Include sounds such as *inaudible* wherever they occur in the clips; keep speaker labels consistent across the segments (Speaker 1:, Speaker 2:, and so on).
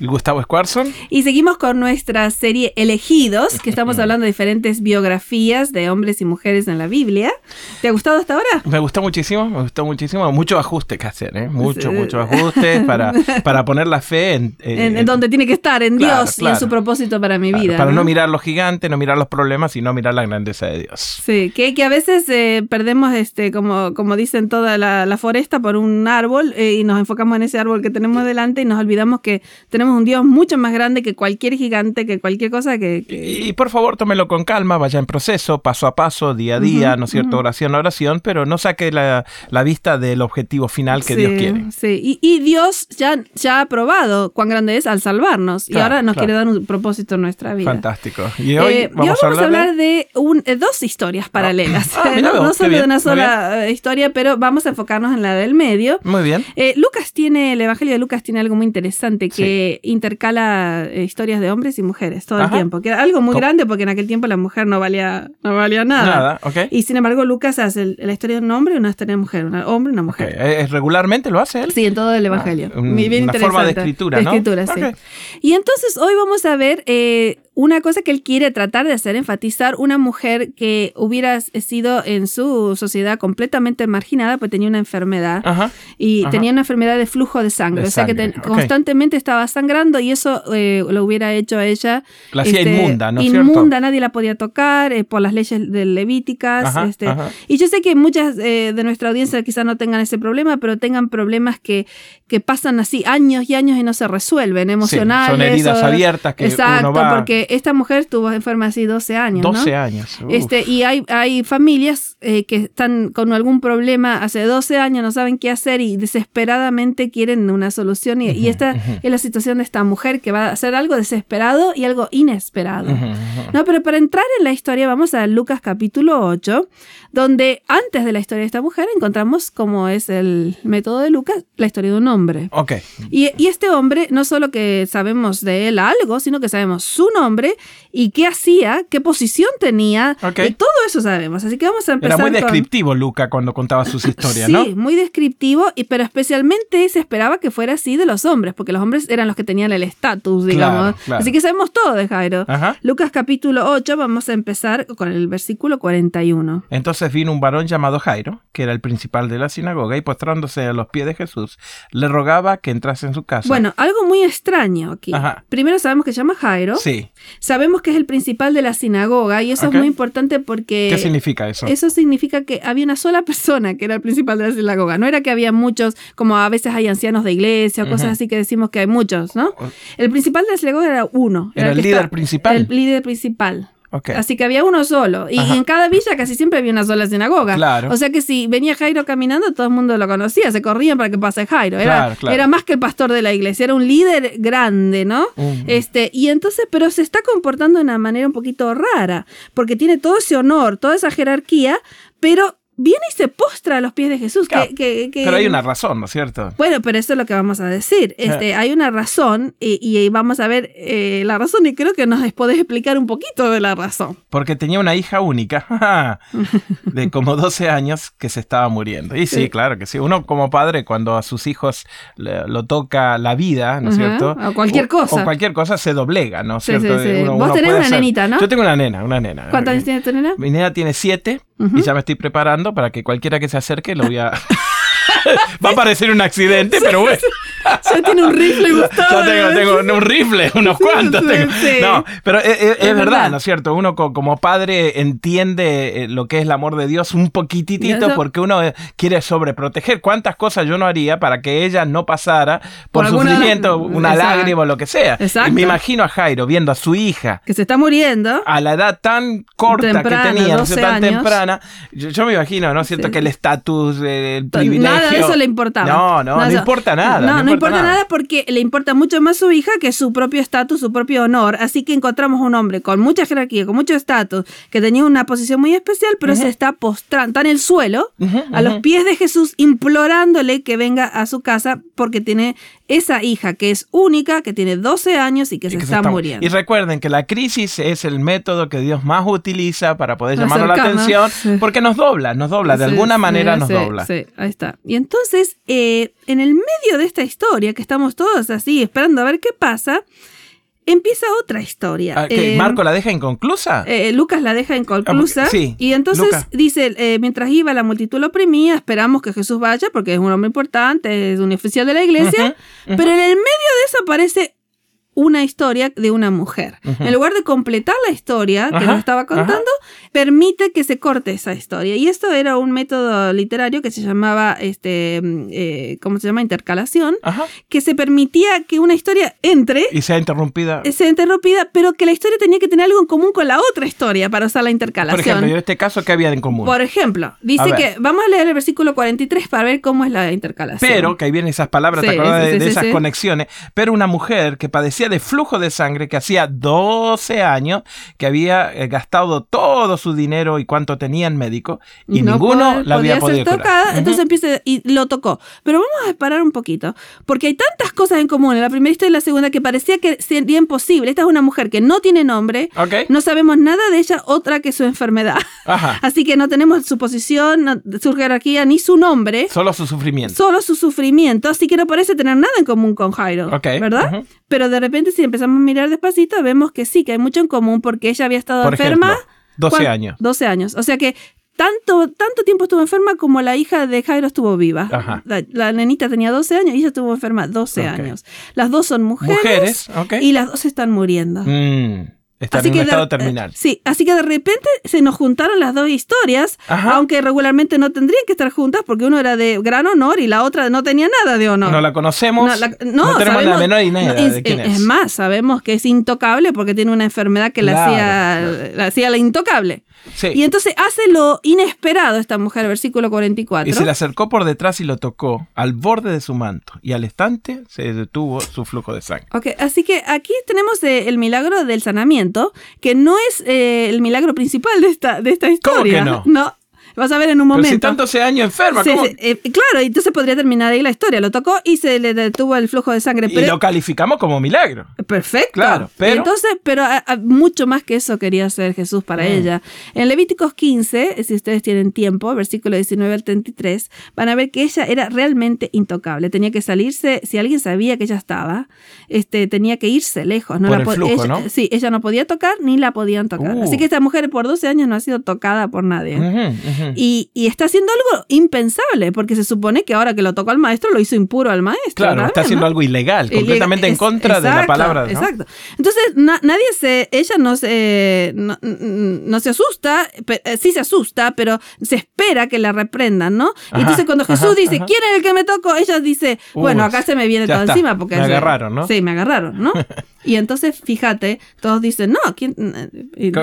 Speaker 1: Gustavo Squarson.
Speaker 2: Y seguimos con nuestra serie Elegidos, que estamos hablando de diferentes biografías de hombres y mujeres en la Biblia. ¿Te ha gustado hasta ahora?
Speaker 1: Me gustó muchísimo, me gustó muchísimo. Mucho ajuste que hacer, ¿eh? Mucho, mucho ajuste para, *laughs* para poner la fe en,
Speaker 2: en, donde tiene que estar, en Dios y en su propósito para mi vida.
Speaker 1: Para ¿no? mirar lo gigante, no mirar los problemas, sino mirar la grandeza de Dios.
Speaker 2: Sí, que, que a veces eh, perdemos, este, como, como dicen, toda la, la foresta por un árbol eh, y nos enfocamos en ese árbol que tenemos delante y nos olvidamos que tenemos un Dios mucho más grande que cualquier gigante, que cualquier cosa que...
Speaker 1: Y, por favor, tómelo con calma, vaya en proceso, paso a paso, día a día, ¿no es cierto? Oración a oración, pero no saque la, vista del objetivo final que Dios quiere.
Speaker 2: Sí, y, Dios ya, ya ha probado cuán grande es al salvarnos y ahora nos quiere dar un propósito en nuestra vida.
Speaker 1: Fantástico. Y hoy eh, vamos, a
Speaker 2: hablar, de, eh, dos historias ah. paralelas. Ah, *laughs* no, solo de una sola eh, historia, pero vamos a enfocarnos en la del medio.
Speaker 1: Muy bien.
Speaker 2: Lucas tiene, el Evangelio de Lucas tiene algo muy interesante que intercala eh, historias de hombres y mujeres todo el tiempo, que era algo muy grande porque en aquel tiempo la mujer no valía, no valía nada.
Speaker 1: Nada, ok.
Speaker 2: Y sin embargo Lucas hace la historia de un hombre y una historia de mujer, un hombre y una mujer.
Speaker 1: Okay. ¿Regularmente lo hace él?
Speaker 2: Sí, en todo el Evangelio.
Speaker 1: Ah, bien una forma de escritura, ¿no?
Speaker 2: De escritura, sí. Y entonces hoy vamos a ver eh, una cosa que él quiere tratar de hacer, enfatizar, una mujer que hubiera sido en su sociedad completamente marginada, pues tenía una enfermedad y tenía una enfermedad de flujo de sangre, o sea que constantemente estaba sangrando y eso eh, lo hubiera hecho a ella.
Speaker 1: La hacía este, inmunda, ¿no
Speaker 2: Inmunda, nadie la podía tocar eh, por las leyes de levíticas. este, y yo sé que muchas eh, de nuestra audiencia quizás no tengan ese problema, pero tengan problemas que, que pasan así años y años y no se resuelven, emocionales.
Speaker 1: son heridas abiertas que
Speaker 2: Exacto, porque esta mujer estuvo enferma así 12 años.
Speaker 1: 12 años.
Speaker 2: Este, y hay, hay familias eh, que están con algún problema hace 12 años, no saben qué hacer y desesperadamente quieren una solución. Y, esta es la situación de esta mujer que va a hacer algo desesperado y algo inesperado. No, pero para entrar en la historia vamos a Lucas capítulo 8, donde antes de la historia de esta mujer encontramos, como es el método de Lucas, la historia de un hombre.
Speaker 1: Ok.
Speaker 2: Y, y este hombre, no solo que sabemos de él algo, sino que sabemos su nombre y qué hacía, qué posición tenía, y todo eso sabemos. Así que vamos a empezar.
Speaker 1: Era muy descriptivo Luca cuando contaba sus *laughs* historias, ¿no?
Speaker 2: Sí, muy descriptivo, y, pero especialmente se esperaba que fuera así de los hombres, porque los hombres eran los que tenían el estatus, digamos. Así que sabemos todo de Jairo. Lucas capítulo 8, vamos a empezar con el versículo 41.
Speaker 1: Entonces vino un varón llamado Jairo, que era el principal de la sinagoga, y postrándose a los pies de Jesús, le rogaba que entrase en su casa.
Speaker 2: Bueno, algo muy extraño aquí. Primero sabemos que se llama Jairo.
Speaker 1: Sí.
Speaker 2: Sabemos que es el principal de la sinagoga y eso es muy importante porque...
Speaker 1: ¿Qué significa eso?
Speaker 2: Eso significa que había una sola persona que era el principal de la sinagoga. No era que había muchos, como a veces hay ancianos de iglesia o cosas así que decimos que hay muchos, ¿no? El principal de la sinagoga era uno.
Speaker 1: Era, el, líder principal.
Speaker 2: El líder principal. Así que había uno solo. Y en cada villa casi siempre había una sola sinagoga.
Speaker 1: Claro.
Speaker 2: O sea que si venía Jairo caminando, todo el mundo lo conocía, se corrían para que pase Jairo. Era, era más que el pastor de la iglesia, era un líder grande, ¿no? Este, y entonces, pero se está comportando de una manera un poquito rara, porque tiene todo ese honor, toda esa jerarquía, pero viene y se postra a los pies de Jesús. que,
Speaker 1: pero hay una razón, ¿no es cierto?
Speaker 2: Bueno, pero eso es lo que vamos a decir. Este, hay una razón y, vamos a ver eh, la razón y creo que nos podés explicar un poquito de la razón.
Speaker 1: Porque tenía una hija única *laughs* *laughs* de como 12 años que se estaba muriendo. Y sí, claro que sí. Uno como padre cuando a sus hijos lo toca la vida, ¿no es cierto?
Speaker 2: O cualquier cosa.
Speaker 1: O cualquier cosa se doblega, ¿no es cierto?
Speaker 2: Vos tenés una nenita, ¿no?
Speaker 1: Yo tengo una nena, una nena.
Speaker 2: ¿Cuántos años tiene tu nena?
Speaker 1: Mi nena tiene 7 y ya me estoy preparando para que cualquiera que se acerque lo voy a... *laughs* Va a parecer un accidente, pero bueno.
Speaker 2: Ya tiene un rifle, *laughs* Gustavo.
Speaker 1: Yo tengo, tengo un rifle, unos cuantos. Tengo. No, pero es, verdad, ¿no es cierto? Uno como padre entiende eh, lo que es el amor de Dios un poquitito porque uno eh, quiere sobreproteger. ¿Cuántas cosas yo no haría para que ella no pasara por, sufrimiento, una lágrima o lo que sea?
Speaker 2: Exacto.
Speaker 1: me imagino a Jairo viendo a su hija.
Speaker 2: Que se está muriendo.
Speaker 1: A la edad tan corta que tenía, tan temprana. Yo, me imagino, ¿no es cierto? Que el estatus, el privilegio.
Speaker 2: Nada de eso le importaba.
Speaker 1: No, no, no, importa nada.
Speaker 2: No, no, importa nada. porque le importa mucho más su hija que su propio estatus, su propio honor. Así que encontramos un hombre con mucha jerarquía, con mucho estatus, que tenía una posición muy especial, pero se está postrando, está en el suelo, a los pies de Jesús, implorándole que venga a su casa porque tiene esa hija que es única, que tiene 12 años y que, se, está muriendo.
Speaker 1: Y recuerden que la crisis es el método que Dios más utiliza para poder llamar la atención, porque nos dobla, nos dobla, de alguna manera nos dobla.
Speaker 2: Sí, ahí está. Y entonces, eh, en el medio de esta historia, que estamos todos así esperando a ver qué pasa, empieza otra historia.
Speaker 1: Ah, eh, ¿Marco la deja inconclusa?
Speaker 2: Eh, Lucas la deja inconclusa. Ah, sí, y entonces dice, eh, mientras iba la multitud lo oprimía, esperamos que Jesús vaya porque es un hombre importante, es un oficial de la iglesia, pero en el medio de eso aparece una historia de una mujer. En lugar de completar la historia que nos estaba contando, permite que se corte esa historia. Y esto era un método literario que se llamaba, este, eh, ¿cómo se llama? Intercalación, que se permitía que una historia entre...
Speaker 1: Y sea interrumpida.
Speaker 2: Sea interrumpida, pero que la historia tenía que tener algo en común con la otra historia para usar la intercalación. Por
Speaker 1: ejemplo, en este caso, ¿qué había en común?
Speaker 2: Por ejemplo, dice que, vamos a leer el versículo 43 para ver cómo es la intercalación.
Speaker 1: Pero, que ahí vienen esas palabras, ¿te acuerdas de, de esas conexiones? Pero una mujer que padecía de flujo de sangre que hacía 12 años que había eh, gastado todo su dinero y cuánto tenía en médico y ninguno la había podido ser tocada,
Speaker 2: Entonces empieza y lo tocó. Pero vamos a parar un poquito, porque hay tantas cosas en común en la primera historia y la segunda que parecía que sería imposible. Esta es una mujer que no tiene nombre, no sabemos nada de ella otra que su enfermedad. *laughs* Así que no tenemos su posición, su jerarquía ni su nombre.
Speaker 1: Solo su sufrimiento.
Speaker 2: Solo su sufrimiento, así que no parece tener nada en común con Jairo, ¿verdad? Pero de repente si empezamos a mirar despacito, vemos que sí, que hay mucho en común porque ella había estado enferma.
Speaker 1: 12 años.
Speaker 2: 12 años. O sea que tanto, tanto tiempo estuvo enferma como la hija de Jairo estuvo viva. La, nenita tenía 12 años y ella estuvo enferma 12 años. Las dos son mujeres, y las dos están muriendo.
Speaker 1: Mm. Está en un estado terminal.
Speaker 2: Sí, así que de repente se nos juntaron las dos historias, aunque regularmente no tendrían que estar juntas porque uno era de gran honor y la otra no tenía nada de honor.
Speaker 1: No la conocemos, no, tenemos la menor idea de quién es.
Speaker 2: Es más, sabemos que es intocable porque tiene una enfermedad que la, hacía, la hacía la intocable. Y entonces hace lo inesperado esta mujer, versículo 44.
Speaker 1: Y se le acercó por detrás y lo tocó al borde de su manto. Y al instante se detuvo su flujo de sangre.
Speaker 2: Ok, así que aquí tenemos eh, el milagro del sanamiento, que no es eh, el milagro principal de esta, de esta historia.
Speaker 1: ¿Cómo que no?
Speaker 2: No, Vas a ver en un momento. Pero si
Speaker 1: tanto ese año enferma, ¿cómo?
Speaker 2: Eh, claro, entonces podría terminar ahí la historia. Lo tocó y se le detuvo el flujo de sangre.
Speaker 1: y lo calificamos como milagro.
Speaker 2: Perfecto.
Speaker 1: Claro, pero.
Speaker 2: Entonces, pero mucho más que eso quería hacer Jesús para mm. ella. En Levíticos 15, si ustedes tienen tiempo, versículo 19 al 33, van a ver que ella era realmente intocable. Tenía que salirse, si alguien sabía que ella estaba, este, tenía que irse lejos.
Speaker 1: No Por el flujo,
Speaker 2: ella,
Speaker 1: ¿no?
Speaker 2: Sí, ella no podía tocar ni la podían tocar. Uh. Así que esta mujer por 12 años no ha sido tocada por nadie. Y, y está haciendo algo impensable, porque se supone que ahora que lo tocó al maestro, lo hizo impuro al maestro.
Speaker 1: Claro, está haciendo algo ilegal, completamente en contra de la palabra. ¿no?
Speaker 2: Exacto. Entonces, nadie se, ella no se, no, se asusta, eh, sí se asusta, pero se espera que la reprendan, ¿no? y entonces cuando Jesús dice, ¿quién es el que me tocó? Ella dice, bueno, acá se me viene todo encima. Porque
Speaker 1: me agarraron, ¿no?
Speaker 2: Sí, me agarraron, ¿no? *laughs* y entonces, fíjate, todos dicen, no, ¿quién?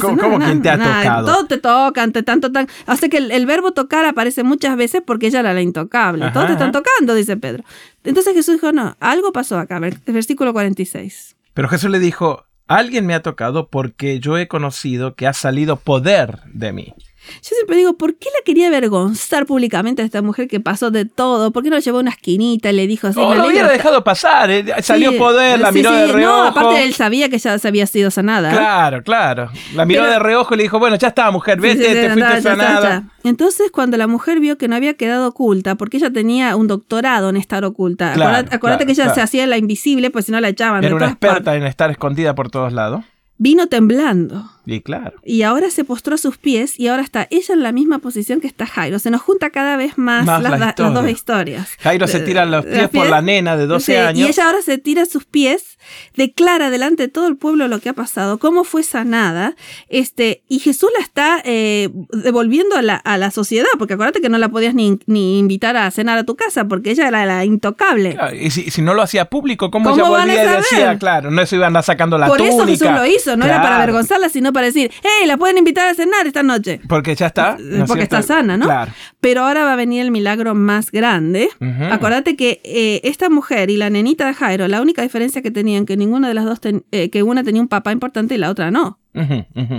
Speaker 1: ¿Cómo, quién te ha tocado?
Speaker 2: Todos te tocan, te tanto, tan. Hace que el, verbo tocar aparece muchas veces porque ella era la intocable. Todos te están tocando, dice Pedro. Entonces Jesús dijo, no, algo pasó acá, versículo 46.
Speaker 1: Pero Jesús le dijo, alguien me ha tocado porque yo he conocido que ha salido poder de mí.
Speaker 2: Yo siempre digo, ¿por qué la quería avergonzar públicamente a esta mujer que pasó de todo? ¿Por qué no la llevó a una esquinita y le dijo así?
Speaker 1: No, lo hubiera dejado pasar. Eh, salió poder, la miró de reojo. No,
Speaker 2: aparte él sabía que ya se había sido sanada.
Speaker 1: Claro, claro. La miró de reojo y le dijo, bueno, ya está, mujer, vete, te fuiste sanada.
Speaker 2: Entonces, cuando la mujer vio que no había quedado oculta, porque ella tenía un doctorado en estar oculta. acuérdate, que ella se hacía la invisible, pues si no la echaban.
Speaker 1: Era una experta en estar escondida por todos lados.
Speaker 2: Vino temblando.
Speaker 1: Y claro.
Speaker 2: Y ahora se postró a sus pies y ahora está ella en la misma posición que está Jairo. Se nos junta cada vez más, las, dos historias.
Speaker 1: Jairo se tira los pies, por la nena de 12 años.
Speaker 2: Y ella ahora se tira sus pies, declara delante de todo el pueblo lo que ha pasado, cómo fue sanada. Este, y Jesús la está eh, devolviendo a la, a la, sociedad, porque acuérdate que no la podías ni, ni, invitar a cenar a tu casa, porque ella era la intocable.
Speaker 1: y si, no lo hacía público, ¿cómo, ella volvía y decía, claro, no se iban a sacando la
Speaker 2: por
Speaker 1: túnica?
Speaker 2: Por eso Jesús lo hizo, no era para avergonzarla, sino para para decir, hey, la pueden invitar a cenar esta noche.
Speaker 1: Porque ya está.
Speaker 2: Porque está sana, ¿no? Claro. Pero ahora va a venir el milagro más grande. Acordate que eh, esta mujer y la nenita de Jairo, la única diferencia que tenían, que ninguna de las dos, eh, que una tenía un papá importante y la otra no.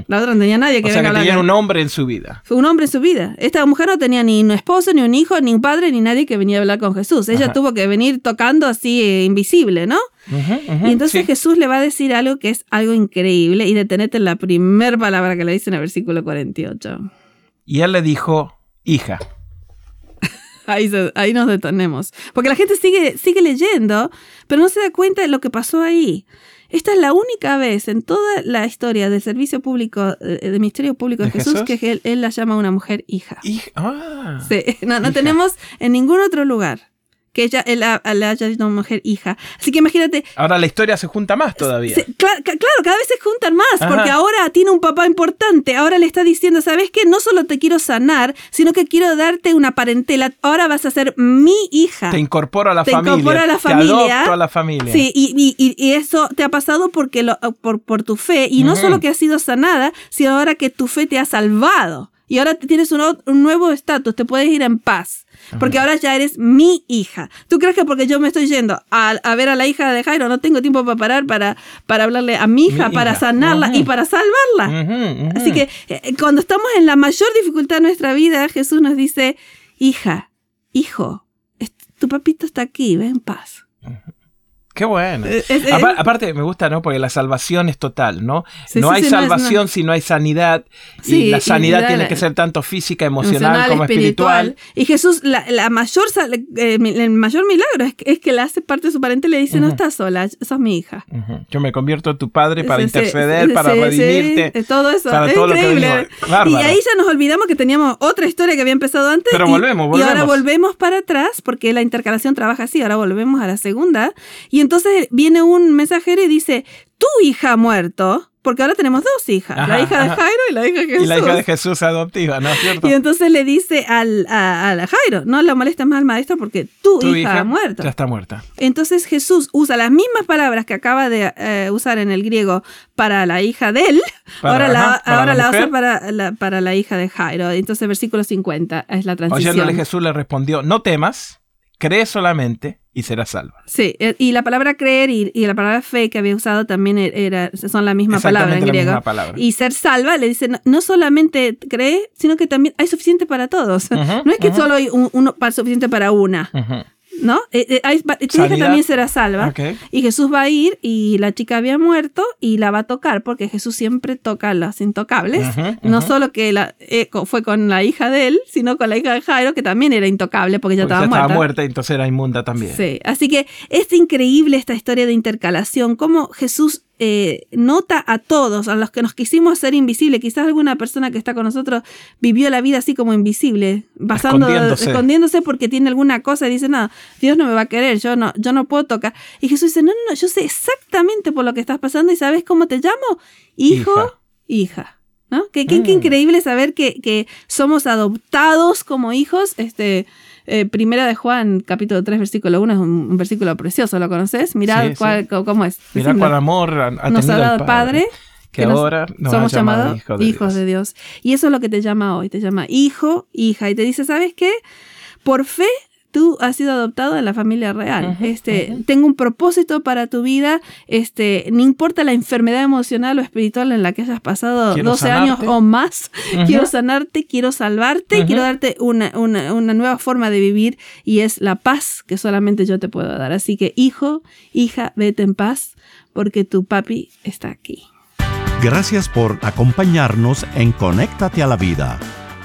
Speaker 2: La otra no tenía nadie que
Speaker 1: o sea, que tenía un hombre en su vida.
Speaker 2: Fue un hombre en su vida. Esta mujer no tenía ni un esposo, ni un hijo, ni un padre, ni nadie que venía a hablar con Jesús. Ella tuvo que venir tocando así eh, invisible, ¿no? y entonces Jesús le va a decir algo que es algo increíble y detenete en la primera palabra que le dice en el versículo 48.
Speaker 1: Y él le dijo, hija.
Speaker 2: Ahí, ahí, nos detenemos. Porque la gente sigue, sigue leyendo, pero no se da cuenta de lo que pasó ahí. Esta es la única vez en toda la historia del servicio público, eh, del ministerio público de, Jesús, que él, la llama una mujer hija.
Speaker 1: Ah,
Speaker 2: sí, no, no tenemos en ningún otro lugar que ella él, le haya dicho una mujer hija. Así que imagínate.
Speaker 1: Ahora la historia se junta más todavía.
Speaker 2: claro, cada vez se juntan más, porque ahora tiene un papá importante. Ahora le está diciendo, ¿sabes qué? No solo te quiero sanar, sino que quiero darte una parentela. Ahora vas a ser mi hija.
Speaker 1: Te incorporo a la familia. Te incorporo a la familia. Te adopto a la familia.
Speaker 2: Sí, y, y, y eso te ha pasado porque lo, por, por tu fe. Y no solo que has sido sanada, sino ahora que tu fe te ha salvado. Y ahora tienes un, un nuevo estatus, te puedes ir en paz. Porque ahora ya eres mi hija. ¿Tú crees que porque yo me estoy yendo a, ver a la hija de Jairo no tengo tiempo para parar para, para hablarle a mi hija, para sanarla y para salvarla? Así que eh, cuando estamos en la mayor dificultad de nuestra vida, Jesús nos dice, hija, hijo, tu papito está aquí, ve en paz.
Speaker 1: Qué bueno. Eh, aparte, me gusta, ¿no? Porque la salvación es total, ¿no? no hay salvación si no hay sanidad. y la sanidad tiene que ser tanto física, emocional, como espiritual.
Speaker 2: Y Jesús, la, mayor, eh, el mayor milagro es que, es que le hace parte de su parente y le dice, no estás sola, sos mi hija.
Speaker 1: Yo me convierto en tu padre para interceder, para redimirte.
Speaker 2: todo eso. es increíble. y ahí ya nos olvidamos que teníamos otra historia que había empezado antes.
Speaker 1: Pero volvemos, volvemos.
Speaker 2: Y ahora volvemos para atrás, porque la intercalación trabaja así, ahora volvemos a la segunda. Y entonces viene un mensajero y dice, tu hija ha muerto, porque ahora tenemos dos hijas, la hija de Jairo y la hija de Jesús.
Speaker 1: Y la hija de Jesús adoptiva, ¿no es cierto?
Speaker 2: Y entonces le dice al, a, Jairo, no le molestes más al maestro porque tu, hija, ha muerto.
Speaker 1: Ya está muerta.
Speaker 2: Entonces Jesús usa las mismas palabras que acaba de eh, usar en el griego para la hija de él, *laughs* ahora la, ahora la, usa para la, para la hija de Jairo. Entonces versículo 50 es la transición.
Speaker 1: Oyéndole Jesús le respondió, no temas, cree solamente y será salva.
Speaker 2: Sí, eh, y la palabra creer y, la palabra fe que había usado también e, era, son la misma palabra en griego. Y ser salva le dice, no, solamente cree, sino que también hay suficiente para todos. *laughs* no es que solo hay uno suficiente para una. ¿No? Eh, eh, tu hija también será salva. Y Jesús va a ir y la chica había muerto y la va a tocar porque Jesús siempre toca a los intocables. No solo que la, eh, fue con la hija de él, sino con la hija de Jairo, que también era intocable porque ya estaba muerta.
Speaker 1: estaba muerta y entonces era inmunda también.
Speaker 2: Sí, así que es increíble esta historia de intercalación, cómo Jesús eh, nota a todos, a los que nos quisimos hacer invisible. Quizás alguna persona que está con nosotros vivió la vida así como invisible, basando, escondiéndose. porque tiene alguna cosa y dice, no, Dios no me va a querer, yo no, yo no puedo tocar. Y Jesús dice, no, no, no, yo sé exactamente por lo que estás pasando y ¿sabes cómo te llamo? Hijo, hija. ¿No? Qué, qué, qué, mm. increíble saber que, que somos adoptados como hijos, este, eh, primera de Juan, capítulo 3, versículo 1, es un, versículo precioso, ¿lo conoces? Mirad cómo es.
Speaker 1: Mirad cuál amor ha,
Speaker 2: nos ha dado el Padre.
Speaker 1: que, ahora
Speaker 2: somos llamados hijos de Dios. Y eso es lo que te llama hoy, te llama hijo, hija. Y te dice, ¿sabes qué? Por fe tú has sido adoptado en la familia real. este, Tengo un propósito para tu vida. Este, no importa la enfermedad emocional o espiritual en la que hayas pasado 12 años o más, quiero sanarte, quiero salvarte, quiero darte una, una, nueva forma de vivir y es la paz que solamente yo te puedo dar. Así que, hijo, hija, vete en paz porque tu papi está aquí.
Speaker 3: Gracias por acompañarnos en Conéctate a la Vida.